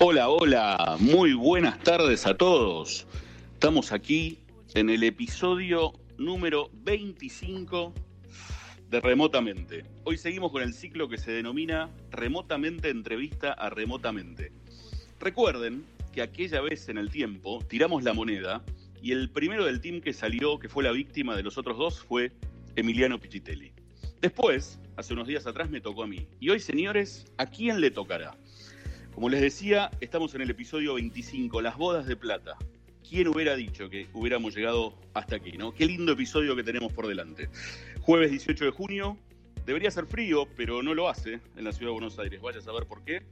Hola, hola, muy buenas tardes a todos. Estamos aquí en el episodio número 25 de Remotamente. Hoy seguimos con el ciclo que se denomina Remotamente Entrevista a Remotamente. Recuerden que aquella vez en el tiempo tiramos la moneda y el primero del team que salió, que fue la víctima de los otros dos, fue Emiliano Pichitelli. Después, hace unos días atrás, me tocó a mí. Y hoy, señores, ¿a quién le tocará? Como les decía, estamos en el episodio 25, Las bodas de plata. ¿Quién hubiera dicho que hubiéramos llegado hasta aquí, no? Qué lindo episodio que tenemos por delante. Jueves 18 de junio, debería ser frío, pero no lo hace en la ciudad de Buenos Aires. Vaya a saber por qué.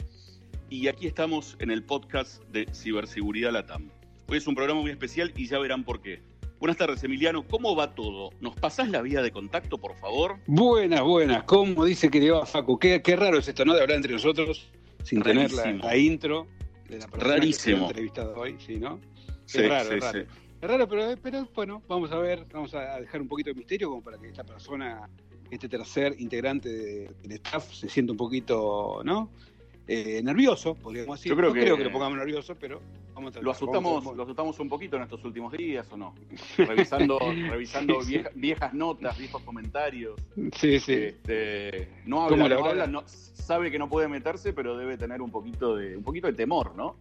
Y aquí estamos en el podcast de Ciberseguridad Latam. Hoy es un programa muy especial y ya verán por qué. Buenas tardes, Emiliano. ¿Cómo va todo? ¿Nos pasás la vía de contacto, por favor? Buenas, buenas. ¿Cómo dice que le va Facu? Qué, qué raro es esto, ¿no? De hablar entre nosotros sin tener la, intro de la persona Rarísimo. que hoy, ¿sí, no? Sí, es raro, sí, es raro. sí. Es raro, pero, pero bueno, vamos a ver, vamos a dejar un poquito de misterio como para que esta persona, este tercer integrante de- del staff, se sienta un poquito, ¿no? Eh, nervioso, podríamos decir. Yo creo no que- creo que lo pongamos nervioso, pero vamos a tratar. ¿Lo vamos asustamos, a- ¿Lo asustamos un poquito en estos últimos días o no? Revisando, revisando Sí, sí. vieja- viejas notas, viejos comentarios. Sí, sí. Este, no ¿Cómo habla, no habla, no- sabe que no puede meterse, pero debe tener un poquito de, un poquito de temor, ¿no?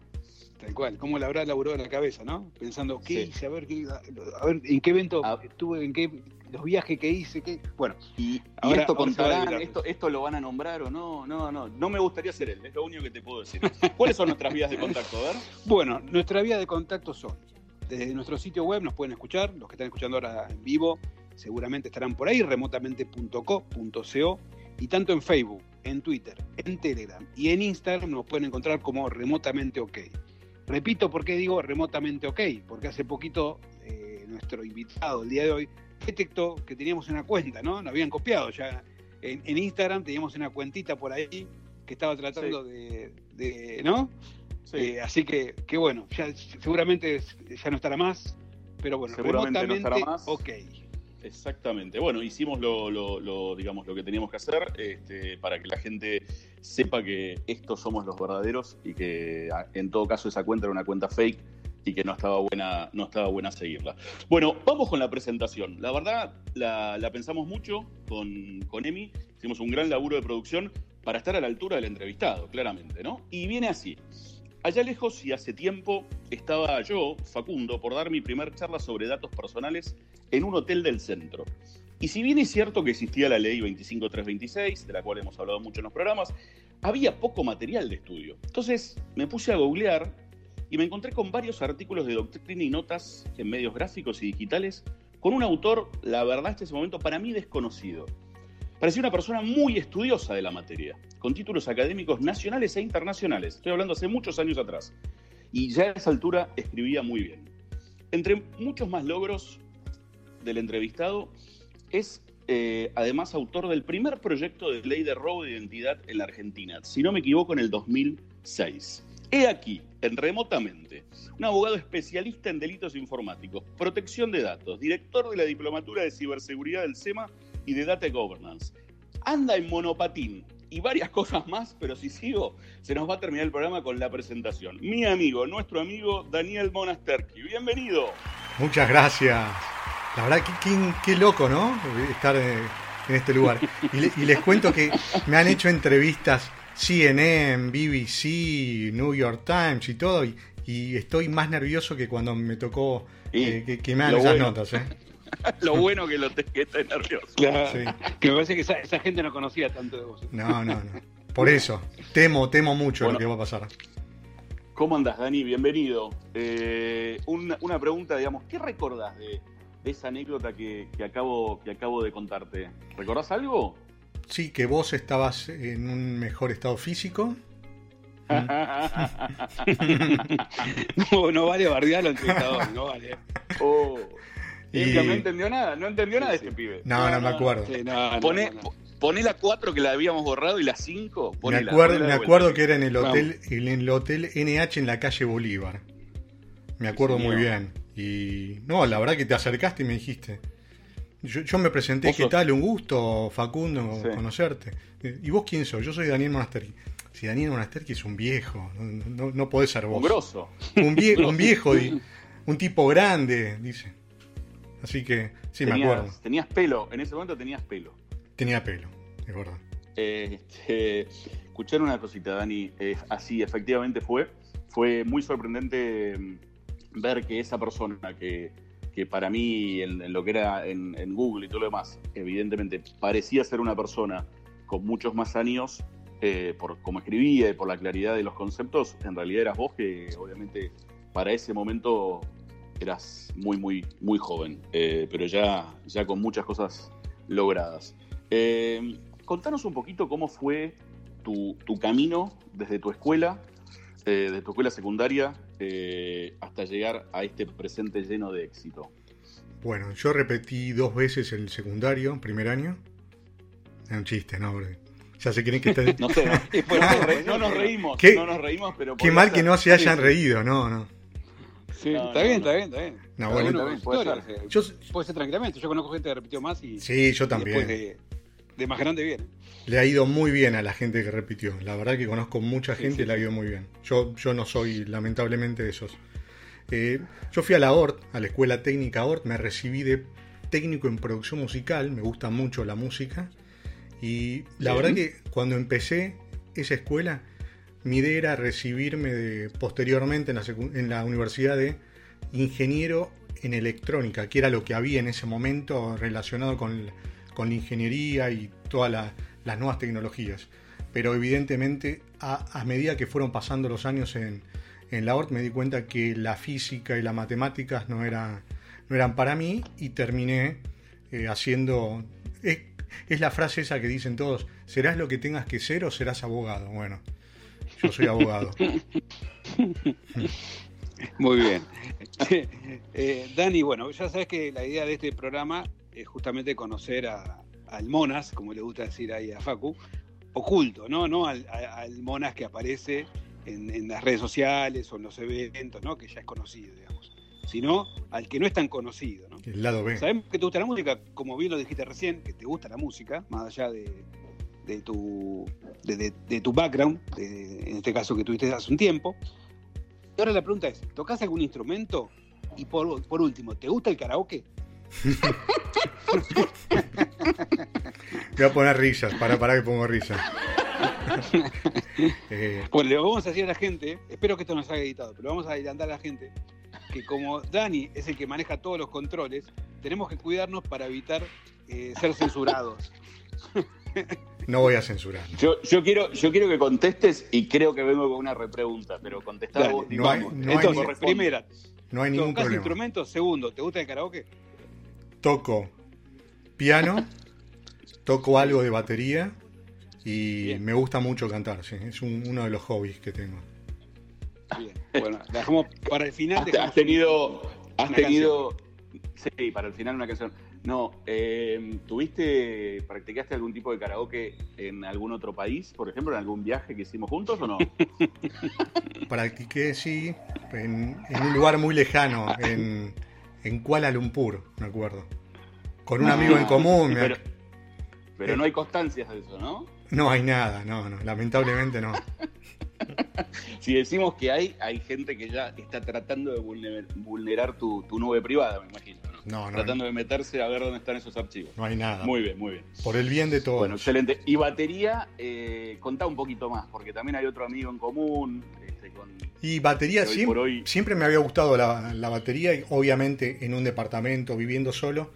Tal cual, cómo le habrá laburado en la cabeza, ¿no? Pensando, ¿qué Sí. hice? A ver, qué- a ver, en qué evento Ah. estuve, en qué, los viajes que hice, qué. Bueno, Y, y Ahora- esto contarán, esto, esto lo van a nombrar o no, no, no. No me gustaría ser él, es lo único que te puedo decir. ¿Cuáles son nuestras vías de contacto? A ver. bueno, nuestra vía de contacto son, desde nuestro sitio web nos pueden escuchar, los que están escuchando ahora en vivo seguramente estarán por ahí, remotamente.co.co, y tanto en Facebook, en Twitter, en Telegram y en Instagram nos pueden encontrar como remotamente ok. Repito por qué digo remotamente ok, porque hace poquito eh, nuestro invitado el día de hoy detectó que teníamos una cuenta, ¿no? Nos habían copiado ya. En, en Instagram teníamos una cuentita por ahí que estaba tratando de, de- ¿no? Sí, Eh, así que, que bueno, ya seguramente ya no estará más, pero bueno, Seguramente no estará más. ok. exactamente. Bueno, hicimos lo, lo- lo, digamos, lo que teníamos que hacer este, para que la gente sepa que estos somos los verdaderos y que en todo caso esa cuenta era una cuenta fake y que no estaba buena, no estaba buena seguirla. Bueno, vamos con la presentación. La verdad, la, pensamos mucho con, con Emi, hicimos un gran laburo de producción para estar a la altura del entrevistado, claramente, ¿no? Y viene así. Allá lejos y hace tiempo estaba yo, Facundo, por dar mi primer charla sobre datos personales en un hotel del centro. Y si bien es cierto que existía la ley 25326, de la cual hemos hablado mucho en los programas, había poco material de estudio. Entonces me puse a googlear y me encontré con varios artículos de doctrina y notas en medios gráficos y digitales con un autor, la verdad, hasta ese momento para mí desconocido. Parecía una persona muy estudiosa de la materia, con títulos académicos nacionales e internacionales. Estoy hablando hace muchos años atrás. Y ya a esa altura escribía muy bien. Entre muchos más logros del entrevistado, es eh, además autor del primer proyecto de ley de robo de identidad en la Argentina, si no me equivoco, en el 2006. He aquí, en remotamente, un abogado especialista en delitos informáticos, protección de datos, director de la Diplomatura de Ciberseguridad del SEMA y de Data Governance. Anda en monopatín y varias cosas más, pero si sigo, se nos va a terminar el programa con la presentación. Mi amigo, nuestro amigo Daniel Monasterki. Bienvenido. Muchas gracias. La verdad, qué, qué- loco, ¿no? Estar eh, en este lugar. Y les cuento que me han hecho entrevistas CNN, BBC, New York Times y todo, y, y estoy más nervioso que cuando me tocó eh, que, que me hagan lo esas bueno. notas. ¿eh? Lo bueno que lo te, que estés nervioso. Claro, Sí. que me parece que esa, esa gente no conocía tanto de vos. No, no, no. Por eso, temo, temo mucho Bueno. lo que va a pasar. ¿Cómo andas, Dani? Bienvenido. Eh, una, una pregunta, digamos, ¿qué recordás de, de esa anécdota que, que acabo, que acabo de contarte? ¿Recordás algo? Sí, que vos estabas en un mejor estado físico. no, no vale bardear al entrevistador, no vale. Oh. Y- Es que no entendió nada, no entendió nada de este pibe. No, no, me acuerdo. Sí, no, no, Poné, no. po- poné la 4 que la habíamos borrado y la 5. Me acuerdo, me acuerdo que era en el hotel, en el hotel NH en la calle Bolívar. Me acuerdo muy bien. Y no, la verdad que te acercaste y me dijiste. Yo, yo me presenté, ¿qué sos- tal? Un gusto, Facundo, Sí. conocerte. ¿Y vos quién sos? Yo soy Daniel Monasterki. Si Daniel Monasterki es un viejo, no, no, podés ser vos. Un grosso. Un, vie- un viejo, un tipo grande, dice. Así que, sí, me acuerdo. tenías pelo, en ese momento tenías pelo. Tenía pelo, es verdad. Eh, escuchar una cosita, Dani. eh, así efectivamente fue. Fue muy sorprendente mm, ver que esa persona que, que para mí, en, lo que era en, en Google y todo lo demás, evidentemente parecía ser una persona con muchos más años, eh, por cómo escribía y por la claridad de los conceptos, en realidad eras vos que obviamente para ese momento eras muy, muy, muy joven, eh, pero ya, ya con muchas cosas logradas. Eh, contanos un poquito cómo fue tu, tu camino desde tu escuela, eh, de tu escuela secundaria, eh, hasta llegar a este presente lleno de éxito. Bueno, yo repetí dos veces el secundario, primer año. Es un chiste, ¿no? Porque Ya se creen que está... No sé, no, nos re- no nos reímos, ¿Qué- no nos reímos, pero Qué podría mal que no se hayan Sí, sí. reído, no, no. Sí, No, está no, bien, no. está bien, está bien. Bueno, está bien, su puede ser. sea, Yo, Puede ser tranquilamente. Yo conozco gente que repitió más y, sí, yo y también. después de, de más grande viene. Le ha ido muy bien a la gente que repitió. La verdad que conozco mucha gente sí, y le ha ido muy bien. Yo, yo no soy lamentablemente de esos. Eh, yo fui a la ORT, a la Escuela Técnica ORT, me recibí de técnico en producción musical, me gusta mucho la música. Y la Bien. verdad que cuando empecé esa escuela, mi idea era recibirme de- posteriormente en la, en la universidad de ingeniero en electrónica, que era lo que había en ese momento relacionado con, con la ingeniería y todas la- las nuevas tecnologías. Pero evidentemente, a, medida que fueron pasando los años en, en la ORT, me di cuenta que la física y las matemáticas no, era- no eran para mí y terminé eh, haciendo... Es, es la frase esa que dicen todos, ¿serás lo que tengas que ser o serás abogado? Bueno, yo soy abogado. Muy bien. Eh, Dani, bueno, ya sabes que la idea de este programa es justamente conocer a- al Monas, como le gusta decir ahí a Facu, oculto, ¿no? No al, a- al Monas que aparece en, en las redes sociales o en los eventos, ¿no? Que ya es conocido, digamos. Sino al que no es tan conocido, ¿no? El lado B. Sabemos que te gusta la música, como bien lo dijiste recién, que te gusta la música, más allá de, de tu, de, de- de tu background, en este caso que tuviste hace un tiempo. Y ahora la pregunta es, ¿tocas algún instrumento? Y por, por último, ¿te gusta el karaoke? Voy a poner risas, para, para que pongo risas. Eh, Pues le vamos a decir a la gente, espero que esto no se haya editado, pero vamos a adelantar a la gente que como Dani es el que maneja todos los controles, tenemos que cuidarnos para evitar eh, ser censurados. no voy a censurar. Yo, yo, quiero, yo quiero que contestes y creo que vengo con una repregunta, pero contestá Dale, vos. no hay- no Entonces, primera, No hay ningún ¿tocas problema. instrumentos? Segundo, ¿te gusta el karaoke? Toco piano, toco algo de batería y Bien. me gusta mucho cantar. sí, Es un- uno de los hobbies que tengo. Bien, bueno, dejamos para el final. Has, dejamos has tenido. Has una tenido. Sí, para el final una canción. No, eh, ¿tuviste, practicaste algún tipo de karaoke en algún otro país? Por ejemplo, en algún viaje que hicimos juntos o no? Practiqué, sí, en, en un lugar muy lejano, en, en Kuala Lumpur, me acuerdo. Con un amigo en común. Pero, pero no hay constancias de eso, ¿no? No hay nada, no, no, lamentablemente no. Si decimos que hay, hay gente que ya está tratando de vulner- vulnerar tu, tu nube privada, me imagino. ¿No? No, Tratando de meterse a ver dónde están esos archivos. no hay nada. Muy bien, muy bien. Por el bien de todos. Bueno, excelente. Y batería, eh, contá un poquito más, porque también hay otro amigo en común. Este, con, Y batería, siempre, por hoy- siempre me había gustado la, la batería, y obviamente en un departamento viviendo solo,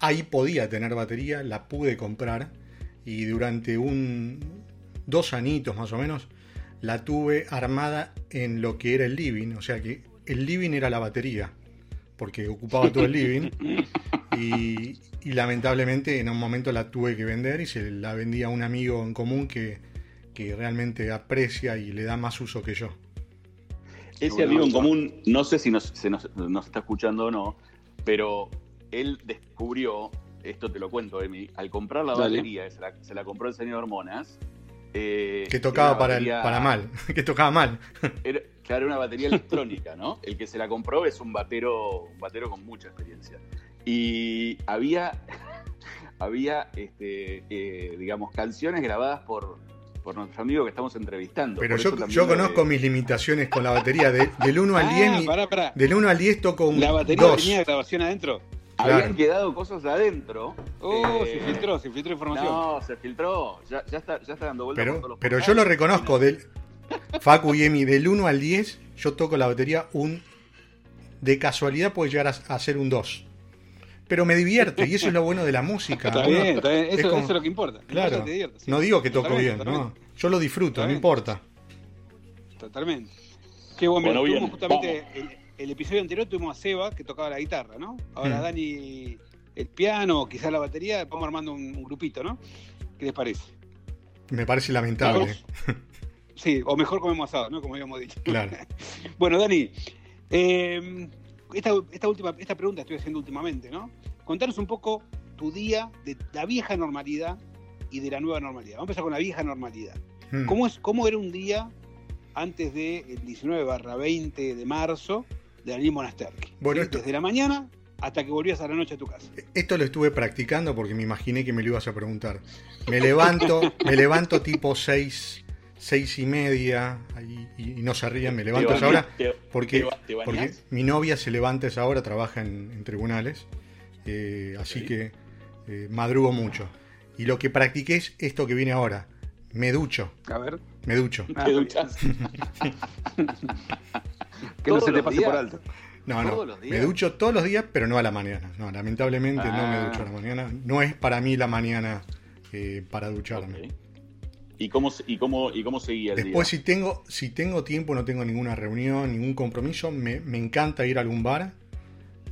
ahí podía tener batería, la pude comprar y durante un dos anitos más o menos la tuve armada en lo que era el living, o sea que el living era la batería, porque ocupaba todo el living y, y lamentablemente en un momento la tuve que vender y se la vendí a un amigo en común que, que realmente aprecia y le da más uso que yo. Ese amigo en común, no sé si nos, se nos, nos está escuchando o no, pero él descubrió, esto te lo cuento, Emi, al comprar la Dale. batería, se la, se la compró el señor Monas. eh, Que tocaba para, el- para mal, que tocaba mal. Era, claro, una batería electrónica, ¿no? El que se la compró es un batero, un batero con mucha experiencia. Y había, había este, eh, digamos, canciones grabadas por, por nuestro amigo que estamos entrevistando. Pero yo, de- conozco mis limitaciones con la batería. De- del 1 al 10, Ah, pará, pará. del 1 al 10 toco un ¿La batería 2. tenía grabación adentro? Habían quedado cosas adentro. Oh, eh, se filtró, se filtró información. No, se filtró. Ya, ya está, ya está dando vueltas por todos Pero, los pero yo lo reconozco. Del, Facu y Emi, del 1 al 10, yo toco la batería un. De casualidad puede llegar a, a ser un 2. Pero me divierte y eso es lo bueno de la música. Está Uno- bien, está bien. Eso, es eso como- es lo que importa. Claro. Te sí. No digo que toco bien, no. Yo lo disfruto, no importa. Totalmente. Qué bueno, Bueno, tuvimos bien, justamente el, el episodio anterior tuvimos a Seba que tocaba la guitarra, ¿no? Ahora Mm. Dani el piano, quizás la batería, vamos armando un, un grupito, ¿no? ¿Qué les parece? Me parece lamentable. Sí, o mejor comemos asado, ¿no? Como habíamos dicho. Claro. Bueno, Dani, eh, esta, esta última esta pregunta estoy haciendo últimamente, ¿no? Contanos un poco tu día de la vieja normalidad y de la nueva normalidad. Vamos a empezar con la vieja normalidad. Mm. ¿Cómo, es, ¿Cómo era un día antes del 19 barra 20 de marzo de Daniel Monasterki? Bueno, esto- Desde la mañana hasta que volvías a la noche a tu casa. Esto lo estuve practicando porque me imaginé que me lo ibas a preguntar. Me levanto, me levanto tipo seis, seis y media, y, y no se rían, me levanto esa hora ¿Te, porque, porque mi novia se levanta esa hora, trabaja en, en tribunales, eh, así que eh, madrugo mucho. Y lo que practiqué es esto que viene ahora, me ducho, A ver. me ducho. Ah, ¿Te duchás? Que no Todos se te los pase días. por alto. No, no, me ducho todos los días, pero no a la mañana. No, lamentablemente no me Ah. ducho a la mañana. No es para mí la mañana eh, para ducharme. ¿Y cómo, se- y, cómo, ¿Y cómo seguía el Después, día? si tengo, si tengo tiempo, no tengo ninguna reunión, ningún compromiso, me, me encanta ir a algún bar,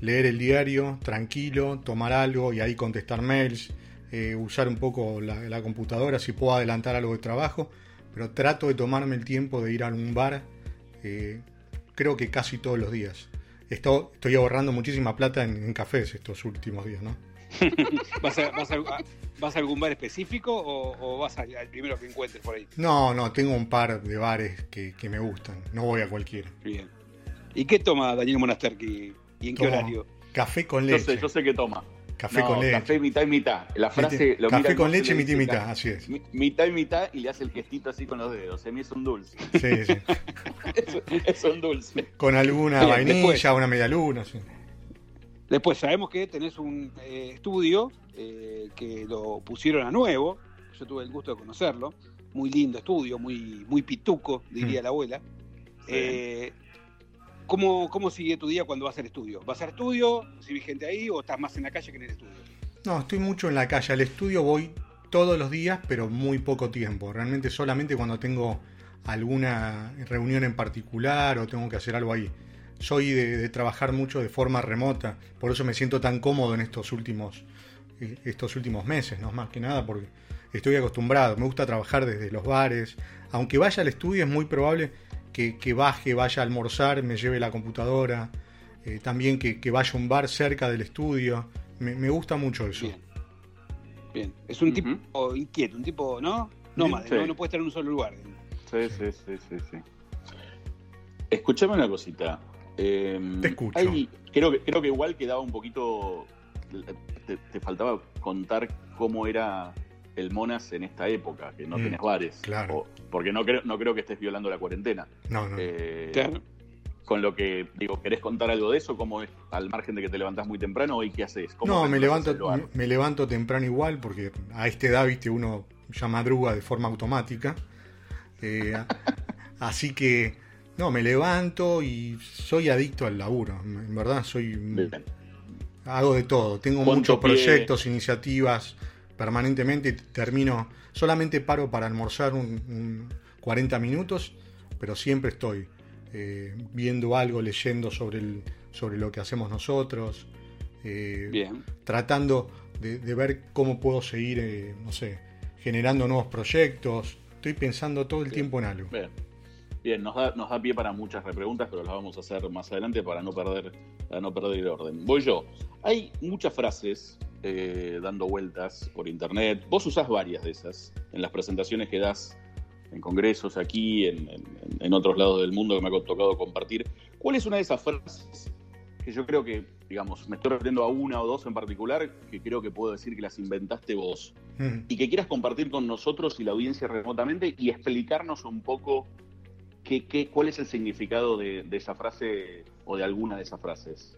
leer el diario, tranquilo, tomar algo y ahí contestar mails, eh, usar un poco la, la computadora si puedo adelantar algo de trabajo, pero trato de tomarme el tiempo de ir a algún bar, eh, creo que casi todos los días. Esto- estoy ahorrando muchísima plata en, en cafés estos últimos días, ¿no? ¿Vas a, vas a- vas a algún bar específico o, o vas al, al primero que encuentres por ahí? No, no, tengo un par de bares que, que me gustan, no voy a cualquiera. Bien. ¿Y qué toma Daniel Monasterki y en qué horario? Café con Yo leche. sé, yo sé que toma. Café No, con leche. Café mitad y mitad. La frase lo Café mira con leche, le mitad y mitad, así es. Mi- Mitad y mitad y le hace el gestito así con los dedos. A mí es un dulce. Sí, sí. es, es un dulce. Con alguna Bien, vainilla, después. una media luna. sí. Después sabemos que tenés un eh, estudio eh, que lo pusieron a nuevo. Yo tuve el gusto de conocerlo. Muy lindo estudio, muy, muy pituco, diría Mm. la abuela. Eh, ¿cómo, ¿Cómo sigue tu día cuando vas al estudio? ¿Vas al estudio? ¿Recibís gente ahí o estás más en la calle que en el estudio? No, estoy mucho en la calle. Al estudio voy todos los días, pero muy poco tiempo. Realmente solamente cuando tengo alguna reunión en particular o tengo que hacer algo ahí. Soy de, de trabajar mucho de forma remota, por eso me siento tan cómodo en estos últimos, eh, estos últimos meses, no más que nada, porque estoy acostumbrado. Me gusta trabajar desde los bares. Aunque vaya al estudio, es muy probable que, que baje, vaya a almorzar, me lleve la computadora. eh, también que, que vaya a un bar cerca del estudio. Me, me gusta mucho eso. Bien. Bien. Es un tipo inquieto, un tipo, ¿no? Nómade, Sí. ¿no? no puede estar en un solo lugar. Sí, sí, sí, sí, sí. Escuchame una cosita. Eh, Te escucho. hay- creo, que, creo que igual quedaba un poquito. Te, te faltaba contar cómo era el Monas en esta época, que no Mm, tenés bares. claro. O- porque no creo, no creo que estés violando la cuarentena. No, no. Eh, Claro. Con lo que, digo, ¿querés contar algo de eso? ¿Cómo es al margen de que te levantás muy temprano y qué haces? ¿Cómo No, me levanto, me, me levanto temprano igual porque a esta edad, viste, uno ya madruga de forma automática. Eh, así que, no, me levanto y soy adicto al laburo. En verdad, soy Bien. hago de todo. Tengo ¿Cuánto muchos pie? proyectos, iniciativas permanentemente. Termino, solamente paro para almorzar un, un 40 minutos, pero siempre estoy eh, viendo algo, leyendo sobre, el, sobre lo que hacemos nosotros. eh, Bien. tratando de, de ver cómo puedo seguir, eh, no sé, generando nuevos proyectos. Estoy estoy pensando todo el tiempo en algo. Bien, Bien nos, da, nos da pie para muchas repreguntas, pero las vamos a hacer más adelante para no perder, para no perder el orden. Voy yo. Hay muchas frases eh, dando vueltas por internet. Vos usás varias de esas en las presentaciones que das en congresos aquí, en, en otros lados del mundo que me ha tocado compartir. ¿Cuál es una de esas frases que yo creo que, digamos, me estoy refiriendo a una o dos en particular, que creo que puedo decir que las inventaste vos, y que quieras compartir con nosotros y la audiencia remotamente y explicarnos un poco qué, qué, cuál es el significado de, de, esa frase o de alguna de esas frases.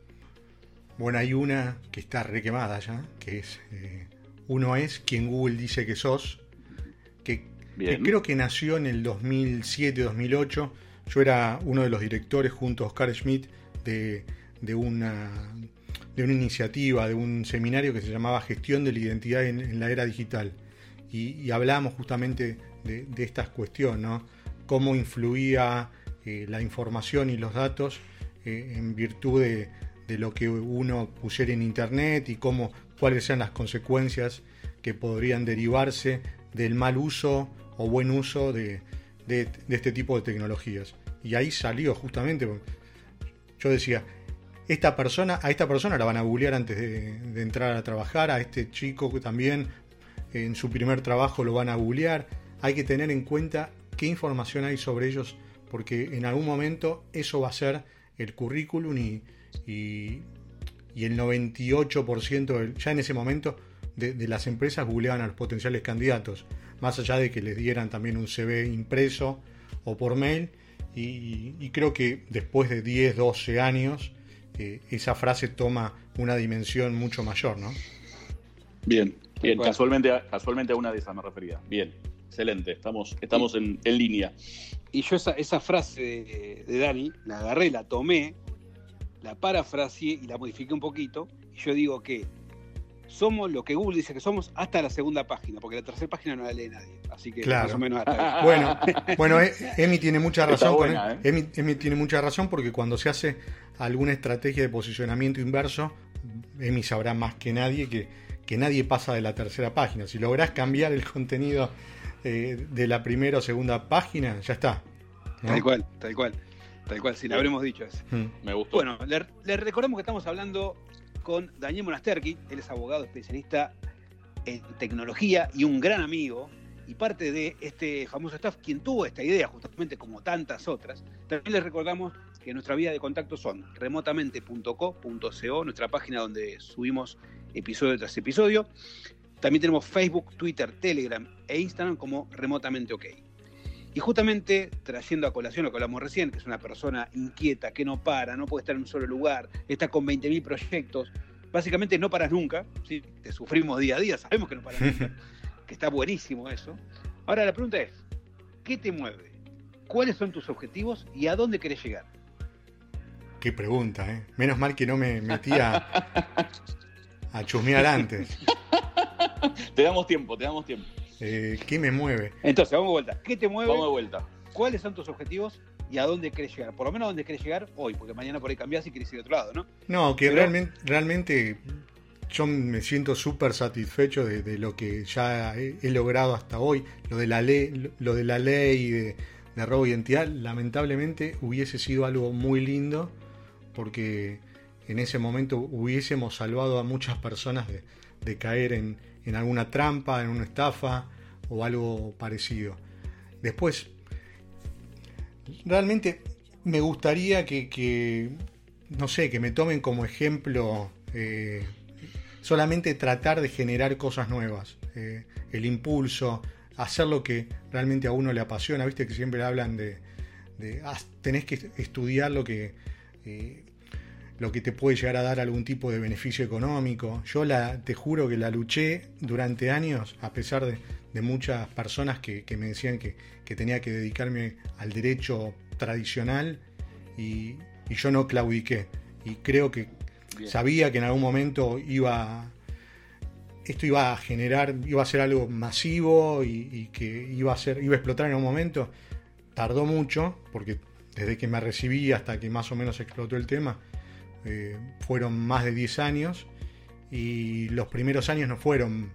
Bueno, hay una que está requemada ya, que es, eh, uno es quien Google dice que sos, que, que creo que nació en el 2007-2008. Yo era uno de los directores junto a Oscar Schmidt de de una, de una iniciativa, de un seminario que se llamaba Gestión de la Identidad en, la Era Digital. Y, y hablábamos justamente de, de estas cuestiones, ¿no? Cómo influía eh, la información y los datos eh, en virtud de, lo que uno pusiera en Internet y cómo, cuáles sean las consecuencias que podrían derivarse del mal uso o buen uso de, de, este tipo de tecnologías. Y ahí salió justamente, yo decía, esta persona, a esta persona la van a googlear antes de, entrar a trabajar, a este chico también en su primer trabajo lo van a googlear. Hay que tener en cuenta qué información hay sobre ellos, porque en algún momento eso va a ser el currículum y, y, el 98% ya en ese momento de, las empresas googleaban a los potenciales candidatos, más allá de que les dieran también un CV impreso o por mail. Y, y creo que después de 10, 12 años, esa frase toma una dimensión mucho mayor, ¿no? Bien, bien, casualmente, casualmente a una de esas me refería. Bien, excelente, estamos, estamos en, línea. Y yo esa, esa frase de, Dani la agarré, la tomé, la parafraseé y la modifiqué un poquito. Y yo digo que somos lo que Google dice que somos hasta la segunda página, porque la tercera página no la lee nadie. Así que más o menos hasta Bueno, bueno, eh, Emi tiene mucha razón. ¿eh? Emi, tiene mucha razón porque cuando se hace alguna estrategia de posicionamiento inverso, Emi sabrá más que nadie que, que nadie pasa de la tercera página. Si lográs cambiar el contenido eh, de la primera o segunda página, ya está. Tal cual, tal cual. Tal cual, si le habremos dicho eso. Mm. Me gustó. Bueno, le, le recordamos que estamos hablando con Daniel Monasterki, él es abogado especialista en tecnología y un gran amigo y parte de este famoso staff, quien tuvo esta idea, justamente como tantas otras. También les recordamos que nuestra vía de contacto son remotamente.co.co, nuestra página donde subimos episodio tras episodio. También tenemos Facebook, Twitter, Telegram e Instagram como Remotamente OK. Y justamente trayendo a colación lo que hablamos recién, que es una persona inquieta, que no para, no puede estar en un solo lugar, está con 20.000 proyectos, básicamente no paras nunca, ¿sí? te sufrimos día a día, sabemos que no paras nunca, que está buenísimo eso. Ahora la pregunta es, ¿qué te mueve? ¿Cuáles son tus objetivos y a dónde querés llegar? Qué pregunta, ¿eh? Menos mal que no me metía a chusmear antes. te damos tiempo, te damos tiempo. Eh, ¿Qué me mueve? Entonces, vamos de vuelta. ¿Qué te mueve? Vamos de vuelta. ¿Cuáles son tus objetivos y a dónde querés llegar? Por lo menos a dónde querés llegar hoy, porque mañana por ahí cambiás y querés ir a otro lado, ¿no? No, que realmente, realmente yo me siento súper satisfecho de, lo que ya he, logrado hasta hoy. Lo de la ley, lo de la ley de, de robo de identidad, lamentablemente hubiese sido algo muy lindo, porque en ese momento hubiésemos salvado a muchas personas de caer en, en alguna trampa, en una estafa o algo parecido. Después, realmente me gustaría que, no sé, que me tomen como ejemplo eh, solamente tratar de generar cosas nuevas, eh, el impulso, hacer lo que realmente a uno le apasiona, viste que siempre hablan de, ah, tenés que estudiar lo que eh, lo que te puede llegar a dar algún tipo de beneficio económico. Yo la, te juro que la luché durante años, a pesar de, muchas personas que, me decían que, tenía que dedicarme al derecho tradicional y, yo no claudiqué. Y creo que sabía que en algún momento iba esto iba a generar, iba a ser algo masivo y, y, que iba a ser, iba a explotar en algún momento. Tardó mucho, porque desde que me recibí hasta que más o menos explotó el tema, eh, fueron más de 10 años y los primeros años no fueron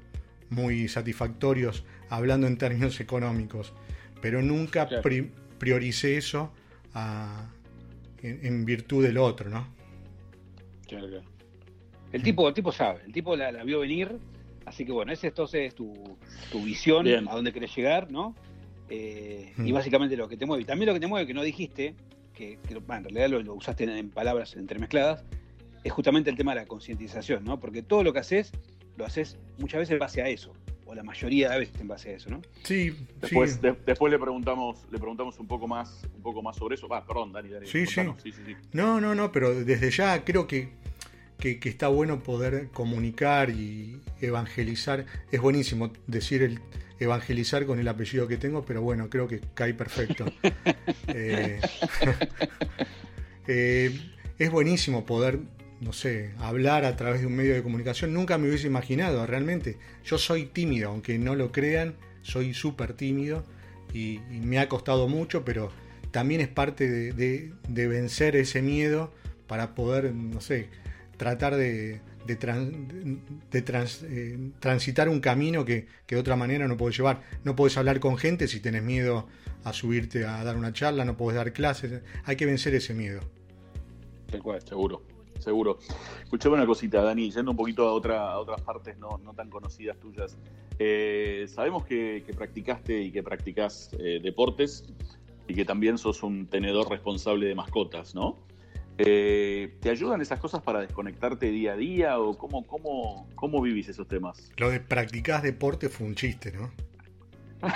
muy satisfactorios hablando en términos económicos. pero nunca Claro. pri- prioricé eso a- en, en virtud del otro, ¿no? Claro, claro. El tipo, el tipo sabe, el tipo la, la vio venir, así que bueno, esa entonces es tu, tu visión, Bien. a dónde querés llegar, ¿no? Eh, Y Mm. básicamente lo que te mueve. Y también lo que te mueve, que no dijiste, que, que, bueno, en realidad lo, lo usaste en, en palabras entremezcladas, es justamente el tema de la concientización, ¿no? Porque todo lo que haces, lo haces muchas veces en base a eso, o la mayoría de veces en base a eso, ¿no? Sí, Después, sí. de- después le preguntamos, le preguntamos un poco más, un poco más sobre eso. Ah, perdón, Dani, Dani. Sí, sí, sí, sí. No, no, no, pero desde ya creo que, que, que está bueno poder comunicar y evangelizar. Es buenísimo decir el evangelizar con el apellido que tengo, pero bueno, creo que cae perfecto. Eh, eh, es buenísimo poder, no sé, hablar a través de un medio de comunicación. Nunca me hubiese imaginado, realmente. Yo soy tímido, aunque no lo crean, soy súper tímido y, y me ha costado mucho, pero también es parte de, de- de vencer ese miedo para poder, no sé, tratar de, eh, transitar un camino que, de otra manera no puedes llevar. No puedes hablar con gente si tenés miedo a subirte a dar una charla, no puedes dar clases. Hay que vencer ese miedo. Tal cual. Seguro, seguro. Escuchame una cosita, Dani, yendo un poquito a, otra, otras partes no, tan conocidas tuyas. Eh, sabemos que, que practicaste y que practicás eh, deportes y que también sos un tenedor responsable de mascotas, ¿no? Eh, ¿Te ayudan esas cosas para desconectarte día a día o cómo, cómo, cómo vivís esos temas? Lo de practicar deporte fue un chiste, ¿no?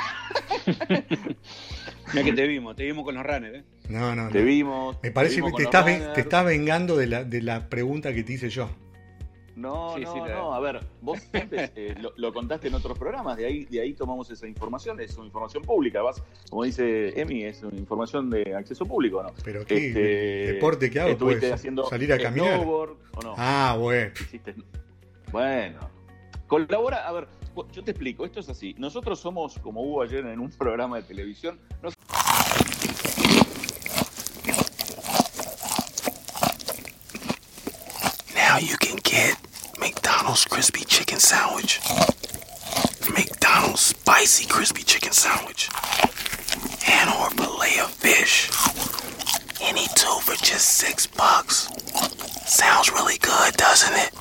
Mira que te vimos, te vimos con los runners, ¿eh? No, no, Te no. vimos. Me parece que te los estás, te estás vengando de la, de la pregunta que te hice yo. No, Sí, no, sí, no. A ver, vos antes eh, lo, lo contaste en otros programas, de ahí, de ahí tomamos esa información, es una información pública. Vas, como dice Emi, es una información de acceso público, ¿no? Pero ¿qué Este, deporte que hago? estuviste ¿Puedes haciendo salir a caminar? snowboard, ¿o no? Ah, bueno. Hiciste- Bueno, colabora, a ver, yo te explico, esto es así. Nosotros somos, como hubo ayer en un programa de televisión, nos- McDonald's crispy chicken sandwich, McDonald's spicy crispy chicken sandwich, and or fillet of fish. Any two for just six bucks. Sounds really good, doesn't it?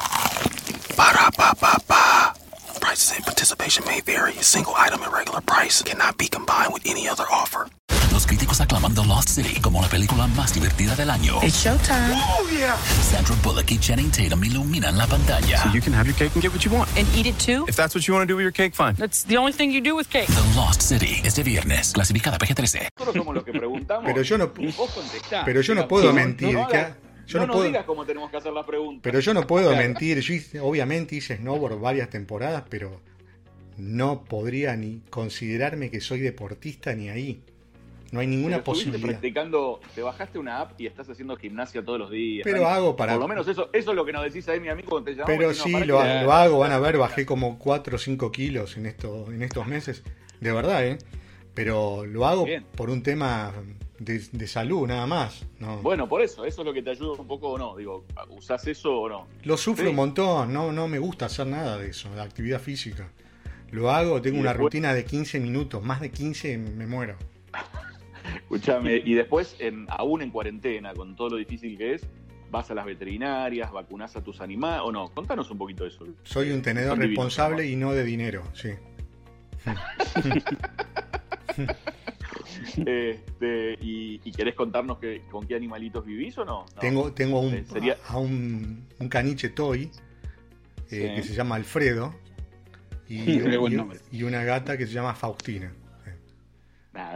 Ba da ba ba ba. Prices and participation may vary. A single item at regular price cannot be combined with any other offer. Los críticos aclaman The Lost City como la película más divertida del año. It's showtime. Sandra Bullock y Channing Tatum iluminan la pantalla. You can have your cake and get what you want. And eat it too? If that's what you want to do with your cake, fine. That's the only thing you do with cake. The Lost City, este viernes, clasificada PG-13. nosotros somos los que preguntamos. Pero yo no- pero yo no puedo no- mentir, No, hagas- yo no no nos puedo- digas cómo tenemos que hacer las preguntas. Pero yo no puedo Claro. mentir. Yo hice- obviamente hice snowboard varias temporadas, pero no podría ni considerarme que soy deportista ni ahí. No hay ninguna Pero posibilidad. practicando, te bajaste una app y estás haciendo gimnasia todos los días. Pero hago para- Por lo menos eso, eso es lo que nos decís a Emi y a mí cuando te llamamos. Pero no, sí, lo, que- lo hago, van a ver, bajé como 4 o 5 kilos en, esto, en estos meses. De verdad, ¿eh? Pero lo hago Bien. por un tema de, de salud, nada más. No. Bueno, por eso, eso es lo que te ayuda un poco o no. Digo, ¿usás eso o no? Lo sufro Sí. un montón, no, no me gusta hacer nada de eso, de actividad física. Lo hago, tengo una rutina de 15 minutos, más de 15 me muero. Escuchame, y después, en, aún en cuarentena, con todo lo difícil que es, vas a las veterinarias, vacunás a tus animales, o no. Contanos un poquito de eso. Soy un tenedor Son divinos, responsable y no de dinero, sí. Este, y, y querés contarnos que, con qué animalitos vivís o no? No. Tengo, tengo un, Eh, sería- a un, un caniche toy eh, Sí. que se llama Alfredo y una gata que se llama Faustina.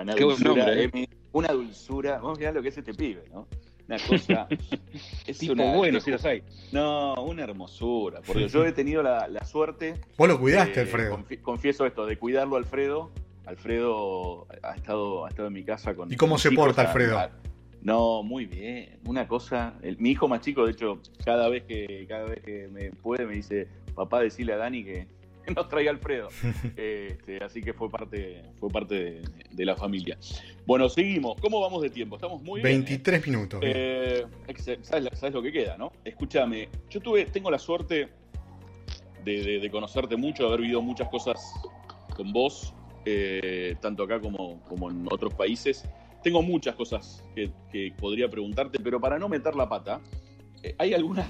Nah, una Qué buen dulzura, nombre, ¿eh? Emi, una dulzura. Vos mirá lo que es este pibe, ¿no? Una cosa. es Tipo una- bueno, si los hay. No, una hermosura. Porque yo he tenido la, la suerte. Vos lo cuidaste, eh, Alfredo. confi- confieso esto, de cuidarlo a Alfredo. Alfredo ha estado, ha estado en mi casa con. ¿Y cómo se porta, Alfredo? a- No, muy bien. Una cosa. el- mi hijo más chico, de hecho, cada vez que, cada vez que me puede, me dice, papá, decirle a Dani que nos traiga Alfredo. Este, así que fue parte, fue parte de, de la familia. Bueno, seguimos. ¿Cómo vamos de tiempo? Estamos muy bien. ¿eh? 23 minutos. Eh, ex- ¿sabes, lo que queda, no? Escúchame, yo tuve, tengo la suerte de, de- de conocerte mucho, de haber vivido muchas cosas con vos eh, tanto acá como, como en otros países. Tengo muchas cosas que, que podría preguntarte, pero para no meter la pata, eh, ¿hay alguna,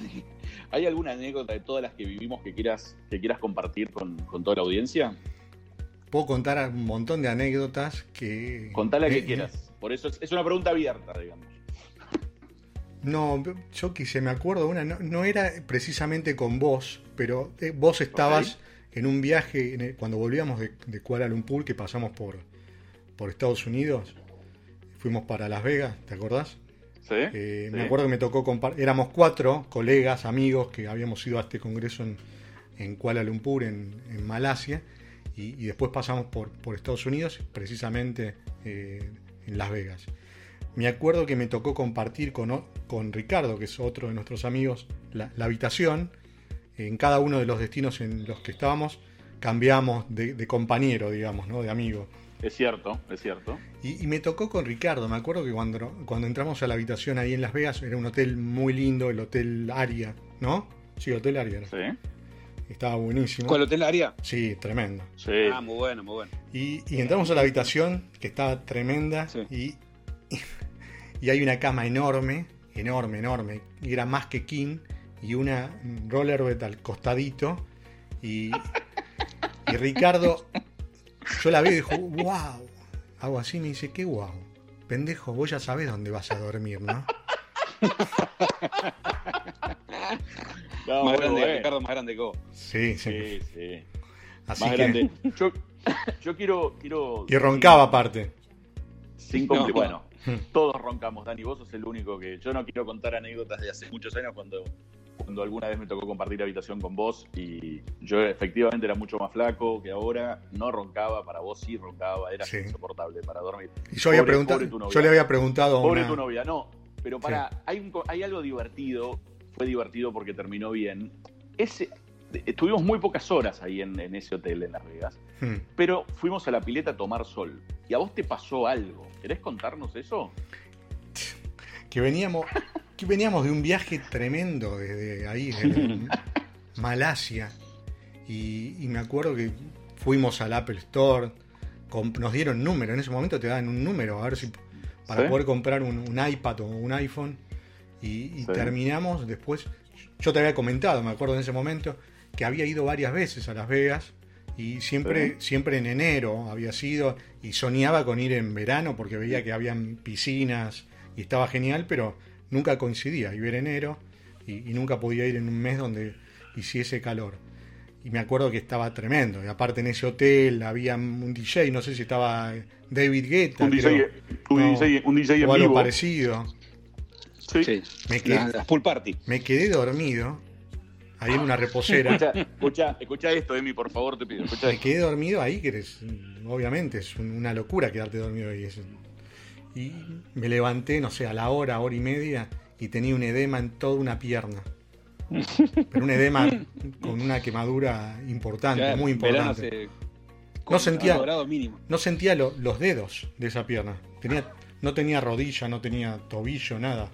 ¿hay alguna anécdota de todas las que vivimos que quieras, que quieras compartir con, con toda la audiencia? Puedo contar un montón de anécdotas que... Contá la que eh, quieras. Por eso es, es una pregunta abierta, digamos. No, yo que se me acuerdo una, no, no era precisamente con vos, pero eh, vos estabas en un viaje en el- cuando volvíamos de, de Kuala Lumpur, que pasamos por, por Estados Unidos, fuimos para Las Vegas, ¿te acordás? ¿Sí? Eh, Sí. Me acuerdo que me tocó compartir, éramos cuatro colegas, amigos, que habíamos ido a este congreso en, en Kuala Lumpur, en, en Malasia, y, y después pasamos por, por Estados Unidos, precisamente eh, en Las Vegas. Me acuerdo que me tocó compartir con, Ricardo, que es otro de nuestros amigos, la, la habitación. En cada uno de los destinos en los que estábamos cambiamos de, de compañero, digamos, ¿no? de amigo. Es cierto, es cierto. Y, y me tocó con Ricardo, me acuerdo que cuando, cuando entramos a la habitación ahí en Las Vegas, era un hotel muy lindo, el Hotel Aria, ¿no? Sí, Hotel Aria. era. Sí, Estaba buenísimo. ¿Cuál hotel área? Sí, tremendo. sí. Ah, muy bueno, muy bueno. Y, y entramos a la habitación, que estaba tremenda, Sí. y, y hay una cama enorme, enorme, enorme, y era más que king, y una rollerbed al costadito, y, y Ricardo, yo la veo y dijo, wow, hago así, me dice, qué wow, pendejo, vos ya sabés dónde vas a dormir, ¿no? No, más grande, bueno. Ricardo, más grande que vos. Sí, sí. Sí, sí. Así Más que, grande. Yo, yo quiero, quiero. y roncaba aparte. Sin No. Bueno, Hmm. todos roncamos, Dani. Vos sos el único que. Yo no quiero contar anécdotas de hace muchos años cuando, cuando alguna vez me tocó compartir habitación con vos y yo efectivamente era mucho más flaco que ahora. No roncaba, para vos sí roncaba, era Sí. insoportable para dormir. Y yo, había Pobre- preguntado, pobre tu novia. yo le había preguntado Pobre una- tu novia, no. Pero para, hay, un co- hay algo divertido, fue divertido porque terminó bien. Ese, estuvimos muy pocas horas ahí en, en ese hotel en Las Vegas, Hmm. pero fuimos a la pileta a tomar sol. Y a vos te pasó algo. ¿Querés contarnos eso? Que veníamos que veníamos de un viaje tremendo desde ahí desde Malasia y, y me acuerdo que fuimos al Apple Store com- nos dieron número en ese momento te daban un número a ver si para ¿Sí? poder comprar un, un iPad o un iPhone y, y Sí. terminamos después yo te había comentado me acuerdo en ese momento que había ido varias veces a Las Vegas y siempre, siempre en enero había sido y soñaba con ir en verano porque veía que habían piscinas y estaba genial, pero nunca coincidía. Iba en enero y, y nunca podía ir en un mes donde hiciese calor. Y me acuerdo que estaba tremendo. Y aparte en ese hotel había un DJ, no sé si estaba David Guetta Un creo, DJ, un No. DJ, un DJ o algo vivo. parecido. Sí. Sí. Me quedé, Las, las pool party. me quedé dormido ahí en una reposera. Escucha, escucha, escucha esto, Emi, por favor, te pido. Escucha Me esto. quedé dormido ahí, que eres, obviamente es un- una locura quedarte dormido ahí. es- y me levanté, no sé, a la hora, hora y media, y tenía un edema en toda una pierna. Pero un edema con una quemadura importante, Claro, muy importante. se- No sentía- a grado mínimo. No sentía lo- los dedos de esa pierna. Tenía, no tenía rodilla, no tenía tobillo, nada.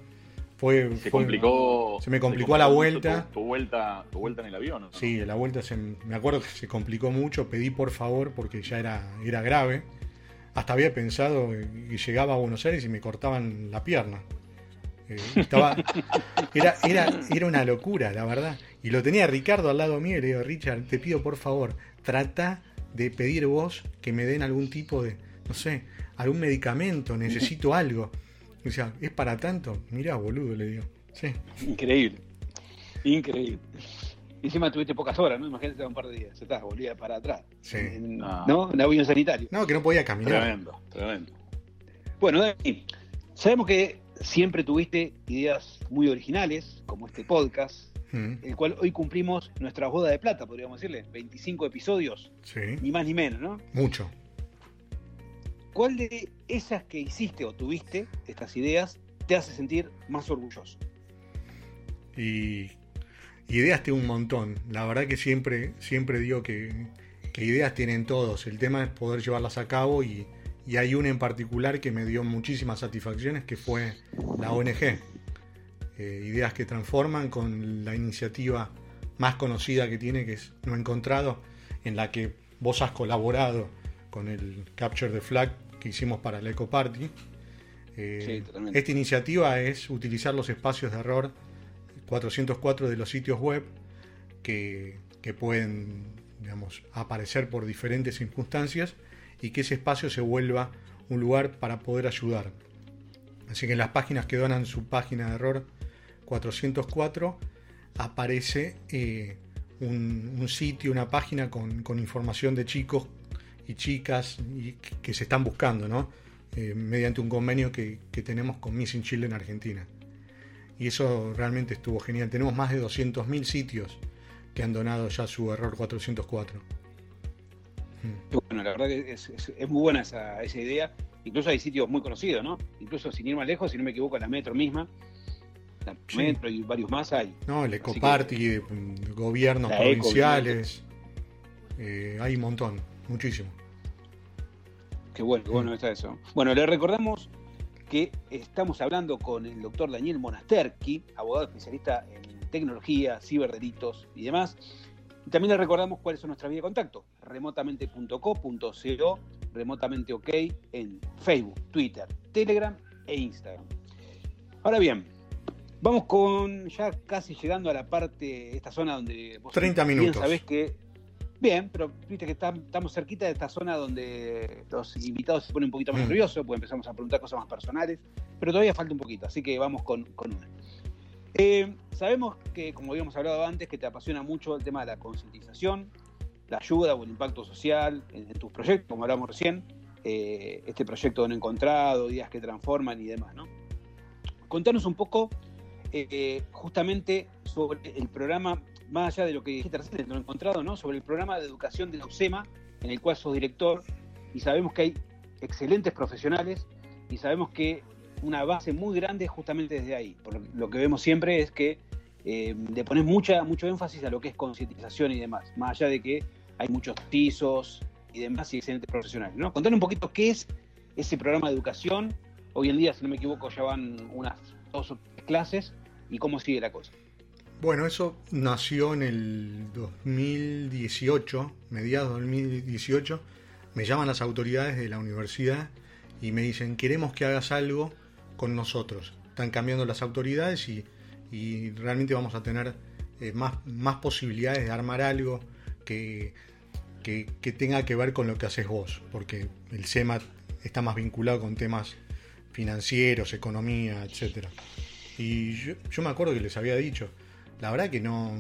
Fue, Se fue- complicó. se me complicó a la vuelta. Tu, tu vuelta. Tu vuelta en el avión, ¿no? Sí, la vuelta se, me acuerdo que se complicó mucho, pedí por favor porque ya era, era grave. Hasta había pensado que llegaba a Buenos Aires y me cortaban la pierna. Eh, estaba, era, era, era una locura, la verdad. Y lo tenía Ricardo al lado mío y le digo, Richard, te pido por favor, trata de pedir vos que me den algún tipo de, no sé, algún medicamento, necesito algo. Y decía, ¿es para tanto? Mirá, boludo, le digo. Sí. Increíble. Increíble. Encima tuviste pocas horas, ¿no? Imagínate un par de días. Ya estás, volvía para atrás. Sí. En- Ah. ¿No? En avión sanitario. No, que no podía caminar. Tremendo, tremendo. Bueno, Dani, sabemos que siempre tuviste ideas muy originales, como este podcast, Mm, el cual hoy cumplimos nuestra boda de plata, podríamos decirle. 25 episodios, sí, ni más ni menos, ¿no? mucho. ¿Cuál de esas que hiciste o tuviste, estas ideas, te hace sentir más orgulloso? Y ideas un montón. La verdad que siempre, siempre digo que, que ideas tienen todos. El tema es poder llevarlas a cabo y, y hay una en particular que me dio muchísimas satisfacciones que fue la ONG. Eh, ideas que transforman con la iniciativa más conocida que tiene, que es No Encontrado, en la que vos has colaborado con el Capture the Flag que hicimos para la Eco Party. Eh, Sí, totalmente. esta iniciativa es utilizar los espacios de error 404 de los sitios web que, pueden digamos, aparecer por diferentes circunstancias y que ese espacio se vuelva un lugar para poder ayudar. Así que en las páginas que donan su página de error 404 aparece eh, un, sitio, una página con, información de chicos y chicas que se están buscando, ¿no? Eh, mediante un convenio que, que tenemos con Missing Chile en Argentina. Y eso realmente estuvo genial. Tenemos más de 200.000 sitios que han donado ya su error 404. Qué Bueno, la verdad que es, es- es muy buena esa, esa idea. Incluso hay sitios muy conocidos, ¿no? Incluso sin ir más lejos, si no me equivoco, la Metro misma. La Sí. Metro y varios más hay. No, el que- Ecoparty, eh, mm, gobiernos La Eco, provinciales, eh, hay un montón, muchísimo. Qué bueno, qué bueno está eso. Bueno, le recordamos que estamos hablando con el doctor Daniel Monasterki, abogado especialista en tecnología, ciberdelitos y demás. Y también le recordamos cuáles son nuestras vías de contacto. remotamente.co.co, remotamente ok en Facebook, Twitter, Telegram e Instagram. Ahora bien, vamos con ya casi llegando a la parte, esta zona donde vos 30 bien minutos. sabés que Bien, pero viste que tam- estamos cerquita de esta zona donde los invitados se ponen un poquito más Mm. nerviosos, pues empezamos a preguntar cosas más personales, pero todavía falta un poquito, así que vamos con, con una. Eh, sabemos que, como habíamos hablado antes, que te apasiona mucho el tema de la concientización, la ayuda o el impacto social en, en tus proyectos, como hablamos recién, eh, este proyecto de No Encontrado, Días que Transforman y demás, ¿no? Contanos un poco eh, justamente sobre el programa, más allá de lo que dijiste recién, de No Encontrado, ¿no? Sobre el programa de educación de la UCEMA, en el cual sos director, y sabemos que hay excelentes profesionales, y sabemos que una base muy grande justamente desde ahí. Por lo, lo que vemos siempre es que eh, le pones mucha, mucho énfasis a lo que es concientización y demás, más allá de que hay muchos pisos y demás y excelentes profesionales. ¿no? Contanos un poquito qué es ese programa de educación. Hoy en día, si no me equivoco, ya van unas dos o tres clases y cómo sigue la cosa. Bueno, eso nació en el 2018, mediados del 2018. Me llaman las autoridades de la universidad y me dicen, queremos que hagas algo con nosotros. Están cambiando las autoridades y, realmente vamos a tener eh, más, más posibilidades de armar algo que, que, tenga que ver con lo que haces vos, porque el SEMA está más vinculado con temas financieros, economía, etcétera. Y yo, yo me acuerdo que les había dicho, la verdad que no,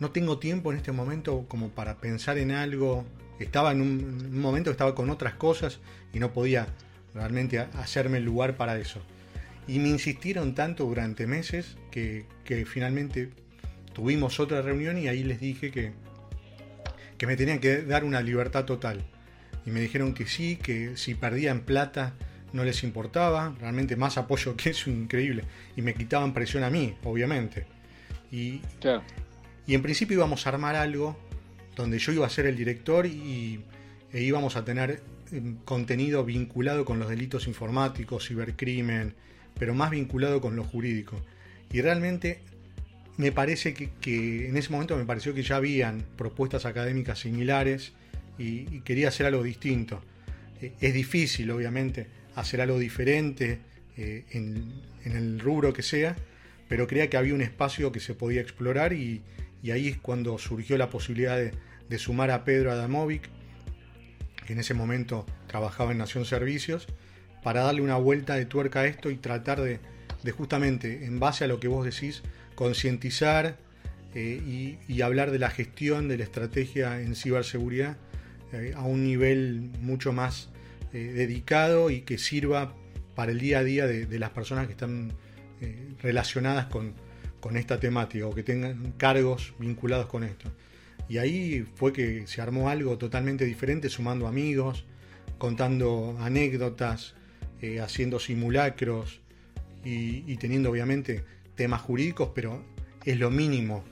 no tengo tiempo en este momento como para pensar en algo. Estaba en un, en un momento que estaba con otras cosas y no podía realmente hacerme el lugar para eso. Y me insistieron tanto durante meses que, que finalmente tuvimos otra reunión y ahí les dije que, que me tenían que dar una libertad total. Y me dijeron que sí, que si perdían plata no les importaba, realmente más apoyo que eso, increíble. Y me quitaban presión a mí, obviamente. Y, Claro. y en principio íbamos a armar algo donde yo iba a ser el director y e íbamos a tener eh, contenido vinculado con los delitos informáticos, cibercrimen, pero más vinculado con lo jurídico. Y realmente me parece que, que en ese momento me pareció que ya habían propuestas académicas similares y, y quería hacer algo distinto. Eh, es difícil, obviamente, hacer algo diferente eh, en, en el rubro que sea, pero creía que había un espacio que se podía explorar y, ahí es cuando surgió la posibilidad de, sumar a Pedro Adamovic, que en ese momento trabajaba en Nación Servicios, para darle una vuelta de tuerca a esto y tratar de, justamente, en base a lo que vos decís, concientizar eh, y, hablar de la gestión de la estrategia en ciberseguridad eh, a un nivel mucho más eh, dedicado y que sirva para el día a día de las personas que están eh, relacionadas con, con esta temática o que tengan cargos vinculados con esto. Y ahí fue que se armó algo totalmente diferente, sumando amigos, contando anécdotas, eh, haciendo simulacros y, teniendo obviamente temas jurídicos, pero es lo mínimo.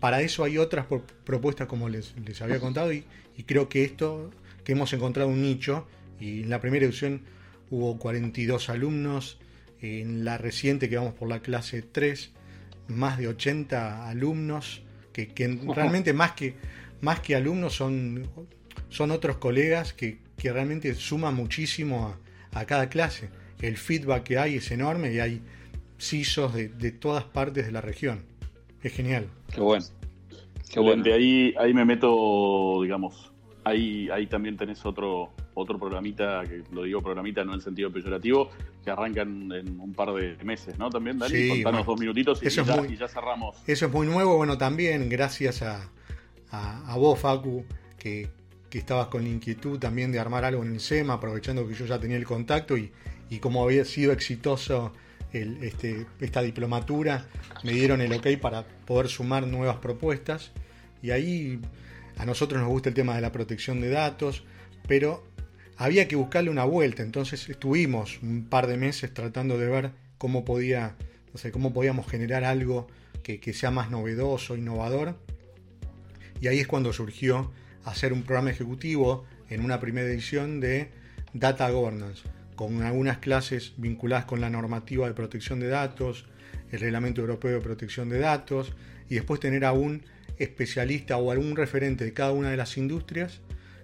Para eso hay otras pro- propuestas como les, les había contado y, y creo que esto, que hemos encontrado un nicho, y en la primera edición hubo 42 alumnos, en la reciente que vamos por la clase 3, más de 80 alumnos, que, que realmente más que, más que alumnos son, son otros colegas que, que realmente suma muchísimo a, a cada clase. El feedback que hay es enorme y hay CISOs de, de todas partes de la región. Es genial. Qué bueno. Qué bueno. Ahí, ahí me meto, digamos, ahí, ahí también tenés otro, otro programita, que lo digo programita no en el sentido peyorativo, que arrancan en un par de meses, ¿no? También, Dani, Sí, contanos bueno, dos minutitos y, ya, muy- y ya cerramos. Eso es muy nuevo, bueno, también gracias a, a, a vos, Facu, que, que estabas con la inquietud también de armar algo en el SEMA, aprovechando que yo ya tenía el contacto y, y como había sido exitoso el, este, esta diplomatura, me dieron el ok para poder sumar nuevas propuestas. Y ahí a nosotros nos gusta el tema de la protección de datos, pero había que buscarle una vuelta. Entonces estuvimos un par de meses tratando de ver cómo podía, no sé, cómo podíamos generar algo que, que sea más novedoso, innovador. Y ahí es cuando surgió hacer un programa ejecutivo en una primera edición de Data Governance, con algunas clases vinculadas con la normativa de protección de datos, el Reglamento Europeo de Protección de Datos, y después tener a un especialista o algún referente de cada una de las industrias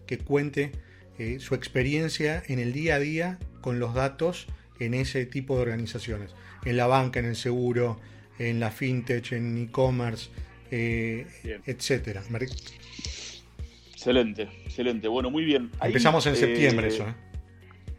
que cuente eh, su experiencia en el día a día con los datos en ese tipo de organizaciones, en la banca, en el seguro, en la fintech, en e-commerce, eh, etcétera. Excelente, excelente. Bueno, muy bien. Ahí, Empezamos en eh, septiembre eso.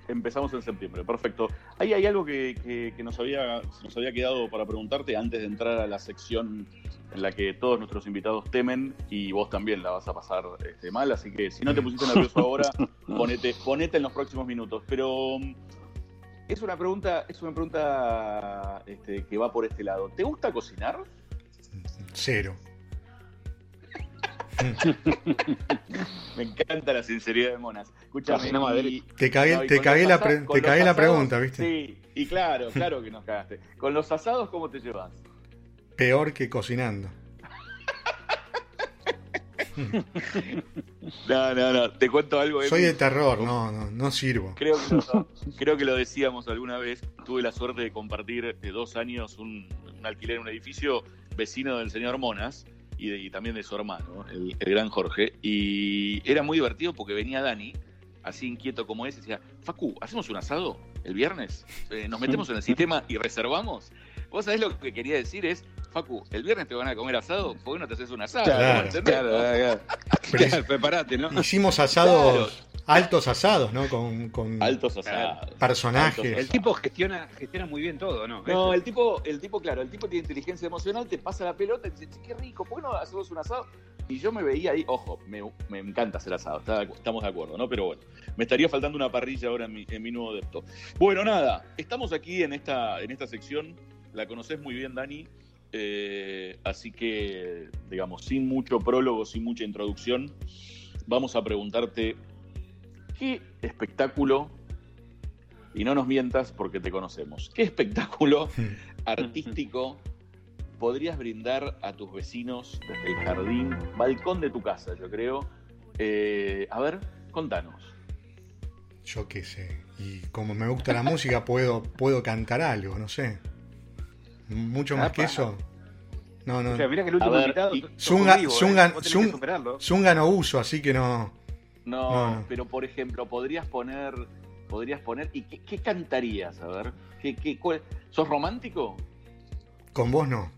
Empezamos en septiembre, perfecto. Ahí hay algo que, que- que nos, había, nos había quedado para preguntarte antes de entrar a la sección en la que todos nuestros invitados temen y vos también la vas a pasar este, mal, así que si no te pusiste nervioso ahora, ponete, ponete en los próximos minutos. Pero mm, es una pregunta, es una pregunta este, que va por este lado. ¿Te gusta cocinar? Cero. Me encanta la sinceridad de Monas. Escúchame, Cocina madre. y- Te cagué, No, y te cagué la, pre- te cagué la asados, pregunta, ¿viste? Sí, y claro, claro que nos cagaste. Con los asados, ¿cómo te llevas? Peor que cocinando. No, no, no. Te cuento algo. Soy Emi. de terror, no, no, no sirvo. Creo que, lo, creo que lo decíamos alguna vez. Tuve la suerte de compartir de dos años un, un alquiler en un edificio vecino del señor Monas y, de- y también de su hermano, el, el gran Jorge. Y era muy divertido porque venía Dani, así inquieto como es, y decía: Facu, ¿hacemos un asado el viernes? Eh, ¿Nos metemos en el sistema y reservamos? Vos sabés lo que quería decir es. Facu, el viernes te van a comer asado, ¿por qué no te haces un asado? Claro. Claro, claro, preparate, ¿no? Hicimos asados, altos asados, ¿no? Con, con Altos asados. personajes. El tipo gestiona, gestiona muy bien todo, ¿no? No, el tipo, el tipo, claro, el tipo tiene inteligencia emocional, te pasa la pelota y dice, "Che, qué rico, ¿por qué no hacemos un asado? Y yo me veía ahí, ojo, me, me encanta hacer asado, está- estamos de acuerdo, ¿no? Pero bueno, me estaría faltando una parrilla ahora en mi, en mi nuevo depto. Bueno, nada, estamos aquí en esta, en esta sección, la conoces muy bien, Dani, eh, así que, digamos, sin mucho prólogo, sin mucha introducción, vamos a preguntarte, ¿qué espectáculo, y no nos mientas porque te conocemos, qué espectáculo artístico podrías brindar a tus vecinos desde el jardín, balcón de tu casa, yo creo? Eh, a ver, contanos. Yo qué sé. Y como me gusta la música, puedo, puedo cantar algo, no sé. Mucho más Apa. que eso. No, no. O sea, mirá que el A último ver, invitado Zunga- ¿eh? Zunga no uso, así que no. No, pero por ejemplo, podrías poner, podrías poner, ¿y qué, qué cantarías? A ver, ¿qué, qué, cuál- ¿sos romántico? Con vos no.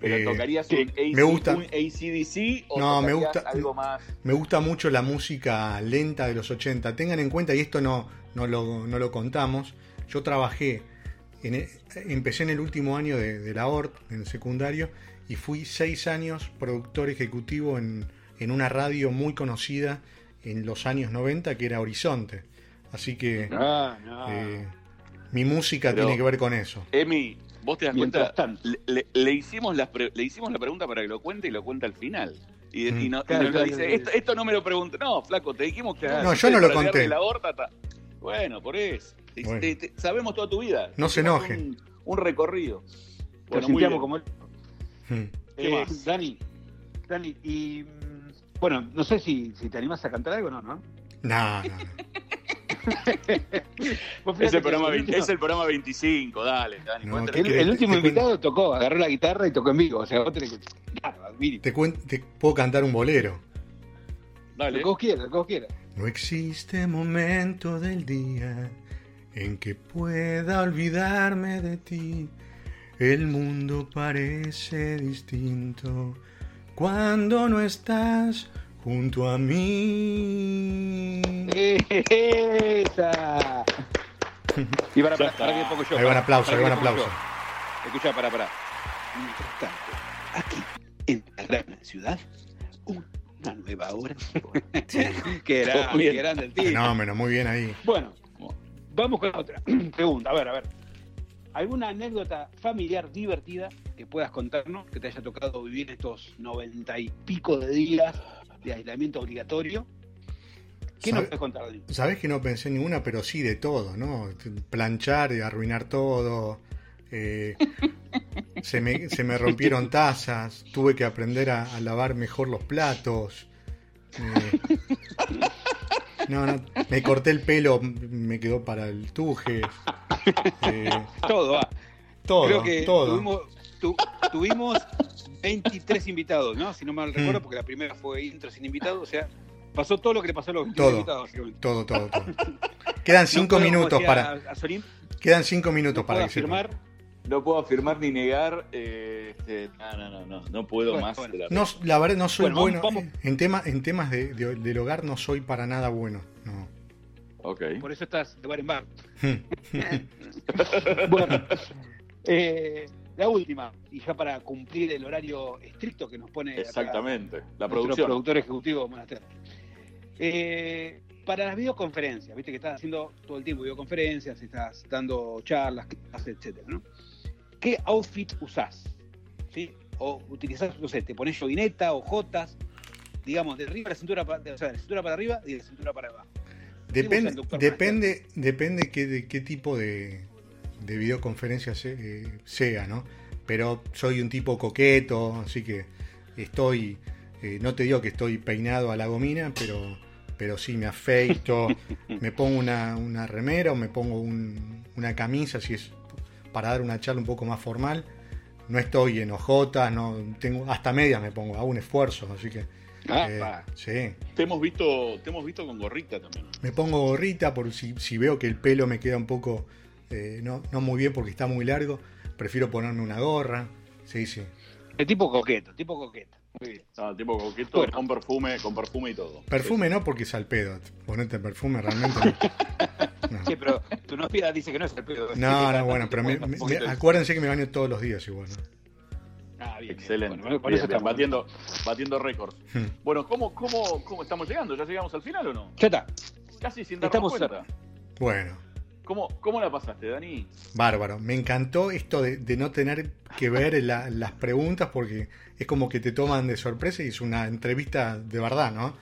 ¿Pero Eh, tocarías un, AC, me gusta. un ACDC o No, me gusta- algo más? Me gusta mucho la música lenta de los 80. Tengan en cuenta, y esto no, no, lo, no lo contamos, yo trabajé, en e- empecé en el último año de, de la ORT, en el secundario, y fui seis años productor ejecutivo en, en una radio muy conocida en los años 90, que era Horizonte. Así que no. eh, mi música Pero- tiene que ver con eso. Emi, ¿vos te das Mientras cuenta? Le, le- le hicimos la pre- le hicimos la pregunta para que lo cuente y lo cuenta al final. Y, Mm. y no- y Claro, nos claro, dice, claro. esto, esto no me lo pregunté. No, flaco, te dijimos que. No, yo no lo conté. La horta, ta- Bueno, por eso. Te- Bueno. te- te- sabemos toda tu vida. No se enoje. Un, un recorrido. Lo Bueno, muy bien. como. ¿Qué Eh, más? Dani, Dani, y mm, bueno, no sé si, si te animas a cantar algo o no, ¿no? No, no, Es el, programa el 20 último- es el programa 25, dale, Dani. No, el, ¿qué el te- último cuento? invitado tocó, agarró la guitarra y tocó en vivo. O sea, vos tenés que. Claro, Te, cuen- te puedo cantar un bolero. lo Dale. que vos quieras, lo que vos quieras. No existe momento del día en que pueda olvidarme de ti. El mundo parece distinto cuando no estás junto a mí. ¡Esa! Y para, para, para está. pongo yo. Ahí van para- aplausos, para ahí pongo aplausos. yo. Escuchá, para, para. Mientras tanto, aquí, en la gran ciudad, una nueva hora. que era, que grande el tío. Fenómeno, muy bien ahí. Bueno, vamos con otra pregunta. A ver, a ver. ¿Alguna anécdota familiar divertida que puedas contarnos que te haya tocado vivir estos noventa y pico de días de aislamiento obligatorio? ¿Qué nos ¿Sabe- puedes contar, Dani? Sabés que no pensé en ninguna, pero sí de todo, ¿no? Planchar y arruinar todo. eh, se, me, se me rompieron tazas. Tuve que aprender a, a lavar mejor los platos. eh, no, no, me corté el pelo, me quedó para el tuje. eh, Todo va. todo, Creo que todo. Tuvimos, tu- tuvimos 23 invitados, ¿no? Si no mal recuerdo, Mm. porque la primera fue intro sin invitados. O sea, pasó todo lo que le pasó a los Todo. invitados. Todo, todo, todo. Quedan No cinco puedo, como minutos decía para. a Quedan cinco minutos no para que afirmar. No puedo afirmar ni negar. eh, este, no, no, no, no, no puedo Bueno, más. bueno. de la No, la verdad no soy Bueno, bueno. vamos- En, tema, en temas de, de- del hogar no soy para nada bueno. No. Ok. Por eso estás de bar en bar. Bueno, eh, la última, y ya para cumplir el horario estricto que nos pone acá Exactamente. La nuestro producción. productor ejecutivo Monaster. Eh, para las videoconferencias, viste que estás haciendo todo el tiempo videoconferencias, estás dando charlas, clases, etcétera, ¿no? ¿Qué outfit usás? ¿Sí? O utilizás, no sé, te pones joguineta o jotas, digamos, de arriba a la cintura para, o sea, de la cintura para arriba y de la cintura para abajo. Depende, depende, depende qué, de qué tipo de, de videoconferencia se- eh, sea, ¿no? Pero soy un tipo coqueto, así que estoy, eh, no te digo que estoy peinado a la gomina, pero, pero sí me afeito, me pongo una, una remera o me pongo un- una camisa si es para dar una charla un poco más formal. No estoy en ojotas, no tengo hasta medias me pongo, hago un esfuerzo, así que Ah, eh, sí. Te hemos visto, te hemos visto con gorrita también. Me pongo gorrita por si, si veo que el pelo me queda un poco eh, no, no muy bien porque está muy largo. Prefiero ponerme una gorra. Sí, sí. De tipo coqueto, tipo coqueto. Ah, tipo coqueto, Bueno. con perfume, con perfume y todo. Perfume no porque es al pedo. Ponerte perfume realmente no. No, Sí, pero tu novia dice que no es el pedo. no, no, bueno, pero me- me- acuérdense que me baño todos los días igual. ¿no? Ah, bien, bien. Excelente. Bueno, Bien, eso bien, estamos. batiendo, batiendo récords. Hmm. Bueno, ¿cómo, cómo, ¿cómo estamos llegando? ¿Ya llegamos al final o no? Ya está. Casi sin darnos Estamos cuenta. Bueno, ¿Cómo, ¿Cómo la pasaste, Dani? bárbaro. Me encantó esto de, de no tener que ver la- las preguntas porque es como que te toman de sorpresa y es una entrevista de verdad, ¿no?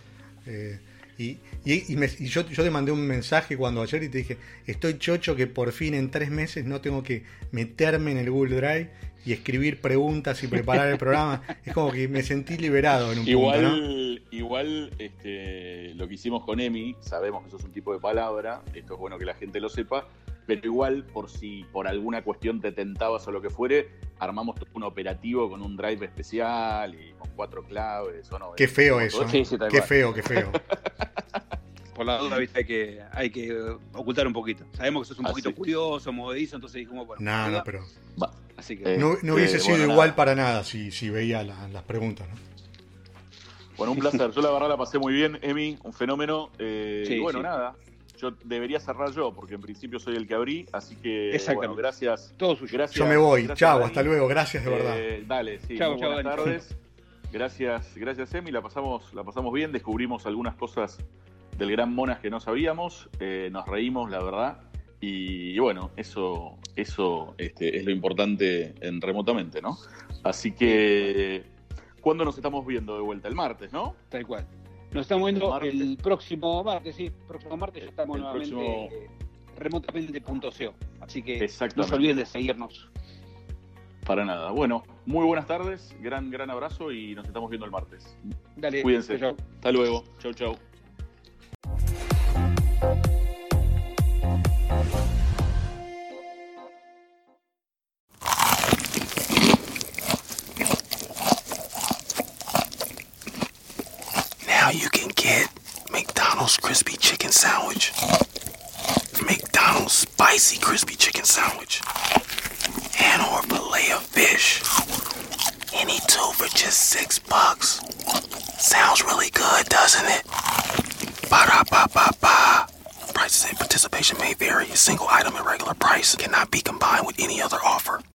Eh, y y- y me- y yo, yo te mandé un mensaje cuando ayer y te dije, estoy chocho que por fin en tres meses no tengo que meterme en el Google Drive y escribir preguntas y preparar el programa. Es como que me sentí liberado en un Igual, punto, ¿no? igual este, lo que hicimos con Emi, sabemos que eso es un tipo de palabra, esto es bueno que la gente lo sepa, pero igual por si por alguna cuestión te tentabas o lo que fuere, armamos un operativo con un drive especial y con cuatro claves. ¿o no? Qué feo eso. Sí, sí, Qué feo, qué feo. Por la duda, viste, hay que, hay que eh, ocultar un poquito. Sabemos que sos un Así. poquito curioso, movedizo, entonces dijimos, bueno, No, arriba. no, pero Va. Así que, Eh, no, no hubiese eh, sido bueno, igual nada. para nada si, si veía la- las preguntas, ¿no? Bueno, un placer. Yo la verdad la pasé muy bien, Emi, un fenómeno. eh, Sí, y bueno, sí. nada. Yo debería cerrar yo, porque en principio soy el que abrí, así que bueno, gracias. todo suyo. gracias Yo me voy. Chao, hasta luego. Gracias de verdad. Eh, dale, sí. Chau, buenas tardes. Gracias, gracias, Emi. La pasamos, la pasamos bien, descubrimos algunas cosas del gran Monas que no sabíamos, eh, nos reímos, la verdad. Y, bueno, eso, eso este, es lo importante en remotamente, ¿no? Así que, ¿cuándo nos estamos viendo de vuelta? El martes, ¿no? Tal cual. Nos estamos viendo El próximo martes, sí. próximo martes ya estamos El nuevamente próximo- eh, remotamente.co. Así que no se olviden de seguirnos. Para nada. Bueno, muy buenas tardes, gran, gran abrazo y nos estamos viendo el martes. Dale, Cuídense. chau. Hasta luego. Chau, chau.